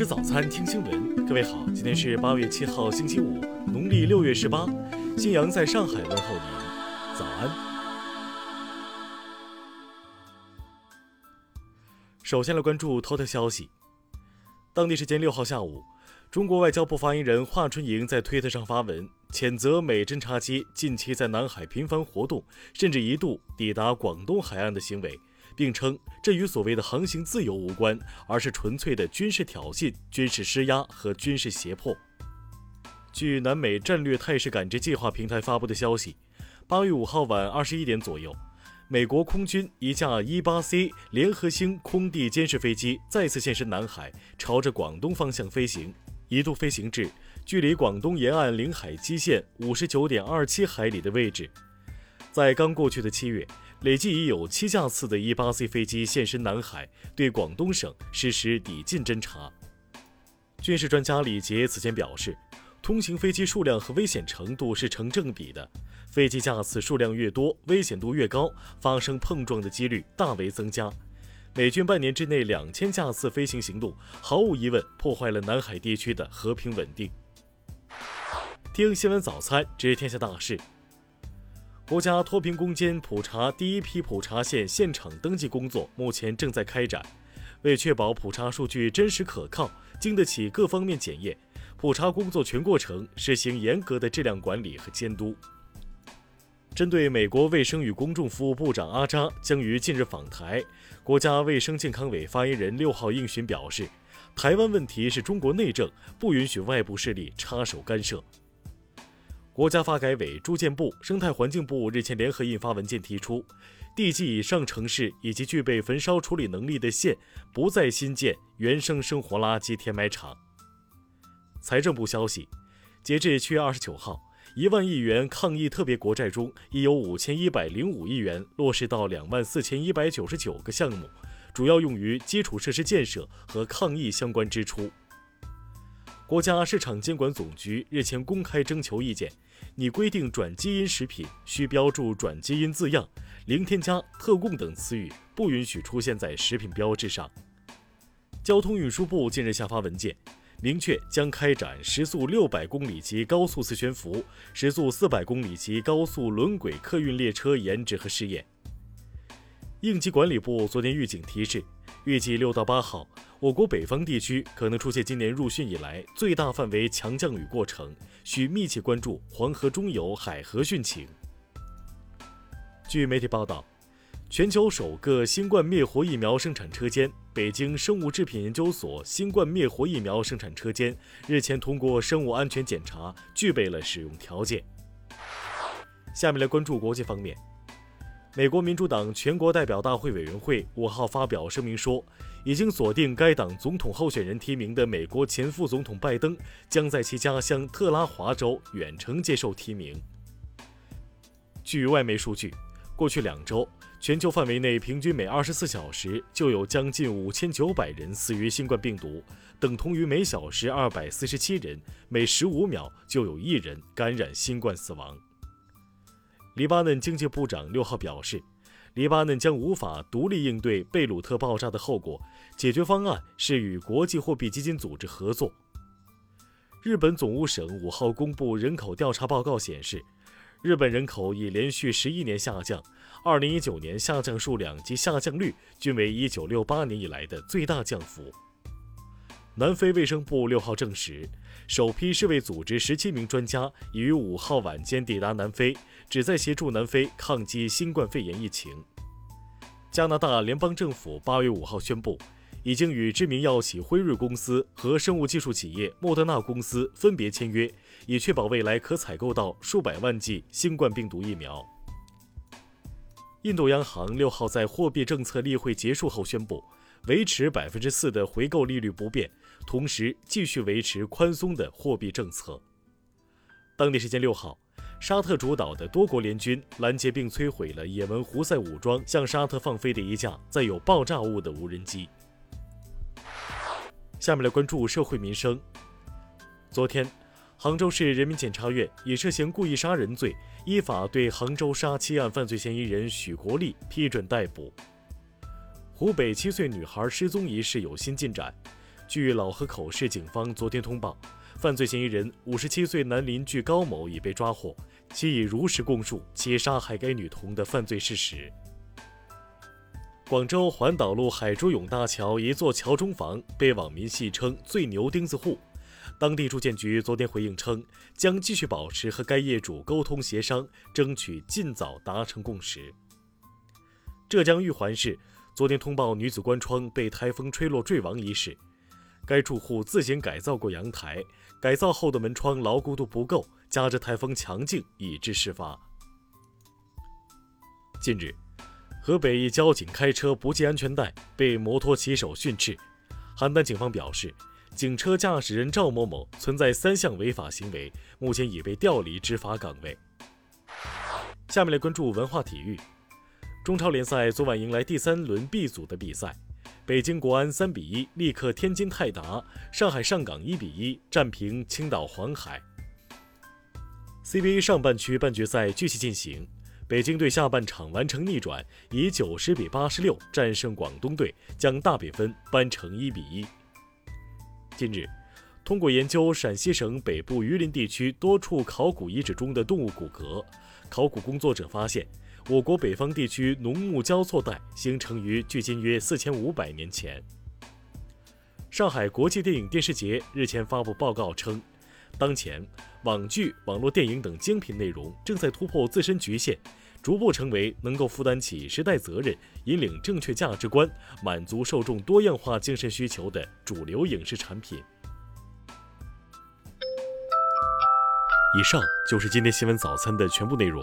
吃早餐，听新闻。各位好，今天是八月七号，星期五，农历六月十八。新阳在上海问候您，早安。首先来关注头条消息。当地时间六号下午，中国外交部发言人华春莹在推特上发文，谴责美侦察机近期在南海频繁活动，甚至一度抵达广东海岸的行为。并称这与所谓的航行自由无关，而是纯粹的军事挑衅、军事施压和军事胁迫。据南美战略态势感知计划平台发布的消息，八月五号晚二十一点左右，美国空军一架 E-8C 联合星空地监视飞机再次现身南海，朝着广东方向飞行，一度飞行至距离广东沿岸领海基线五十九点二七海里的位置。在刚过去的七月。累计已有七架次的 E-8C 飞机现身南海，对广东省实施抵近侦察。军事专家李杰此前表示，通行飞机数量和危险程度是成正比的，飞机架次数量越多，危险度越高，发生碰撞的几率大为增加。美军半年之内两千架次飞行行动，毫无疑问破坏了南海地区的和平稳定。听新闻早餐，知天下大事。国家脱贫攻坚普查第一批普查县现场登记工作目前正在开展。为确保普查数据真实可靠、经得起各方面检验，普查工作全过程实行严格的质量管理和监督。针对美国卫生与公众服务部长阿扎将于近日访台，国家卫生健康委发言人六号应询表示，台湾问题是中国内政，不允许外部势力插手干涉。国家发改委、住建部、生态环境部日前联合印发文件，提出，地级以上城市以及具备焚烧处理能力的县，不再新建原生生活垃圾填埋场。财政部消息，截至七月二十九号，一万亿元抗疫特别国债中，已有五千一百零五亿元落实到两万四千一百九十九个项目，主要用于基础设施建设和抗疫相关支出。国家市场监管总局日前公开征求意见，拟规定转基因食品需标注“转基因”字样，零添加、特供等词语不允许出现在食品标志上。交通运输部近日下发文件，明确将开展时速六百公里级高速磁悬浮、时速四百公里级高速轮轨客运列车研制和试验。应急管理部昨天预警提示，预计六到八号。我国北方地区可能出现今年入汛以来最大范围强降雨过程，需密切关注黄河中游海河汛情。据媒体报道，全球首个新冠灭活疫苗生产车间——北京生物制品研究所新冠灭活疫苗生产车间，日前通过生物安全检查，具备了使用条件。下面来关注国际方面。美国民主党全国代表大会委员会五号发表声明说，已经锁定该党总统候选人提名的美国前副总统拜登将在其家乡特拉华州远程接受提名。据外媒数据，过去两周，全球范围内平均每二十四小时就有将近五千九百人死于新冠病毒，等同于每小时二百四十七人，每十五秒就有一人感染新冠死亡。黎巴嫩经济部长六号表示，黎巴嫩将无法独立应对贝鲁特爆炸的后果，解决方案是与国际货币基金组织合作。日本总务省五号公布人口调查报告显示，日本人口已连续十一年下降，二零一九年下降数量及下降率均为一九六八年以来的最大降幅。南非卫生部六号证实，首批世卫组织十七名专家已于五号晚间抵达南非，旨在协助南非抗击新冠肺炎疫情。加拿大联邦政府八月五号宣布，已经与知名药企辉瑞公司和生物技术企业莫德纳公司分别签约，以确保未来可采购到数百万剂新冠病毒疫苗。印度央行六号在货币政策例会结束后宣布。维持百分之四的回购利率不变，同时继续维持宽松的货币政策。当地时间六号，沙特主导的多国联军拦截并摧毁了也门胡塞武装向沙特放飞的一架载有爆炸物的无人机。下面来关注社会民生。昨天，杭州市人民检察院以涉嫌故意杀人罪，依法对杭州杀妻案犯罪嫌疑人许国立批准逮捕。湖北七岁女孩失踪一事有新进展。据老河口市警方昨天通报，犯罪嫌疑人五十七岁男邻居高某已被抓获，其已如实供述其杀害该女童的犯罪事实。广州环岛路海珠涌大桥一座桥中房被网民戏称“最牛钉子户”。当地住建局昨天回应称，将继续保持和该业主沟通协商，争取尽早达成共识。浙江玉环市昨天通报女子关窗被台风吹落坠亡一事，该住户自行改造过阳台，改造后的门窗牢固度不够，加之台风强劲，以致事发。近日。河北一交警开车不系安全带，被摩托骑手训斥。邯郸警方表示，警车驾驶人赵某某存在三项违法行为，目前已被调离执法岗位。下面来关注文化体育。中超联赛昨晚迎来第三轮 B 组的比赛，北京国安三比一力克天津泰达，上海上港一比一战平青岛黄海。CBA 上半区半决赛继续进行。北京队下半场完成逆转，以九十比八十六战胜广东队，将大比分扳成一比一。近日，通过研究陕西省北部榆林地区多处考古遗址中的动物骨骼，考古工作者发现，我国北方地区农牧交错带形成于距今约四千五百年前。上海国际电影电视节日前发布报告称。当前，网剧、网络电影等精品内容正在突破自身局限，逐步成为能够负担起时代责任、引领正确价值观、满足受众多样化精神需求的主流影视产品。以上就是今天新闻早餐的全部内容。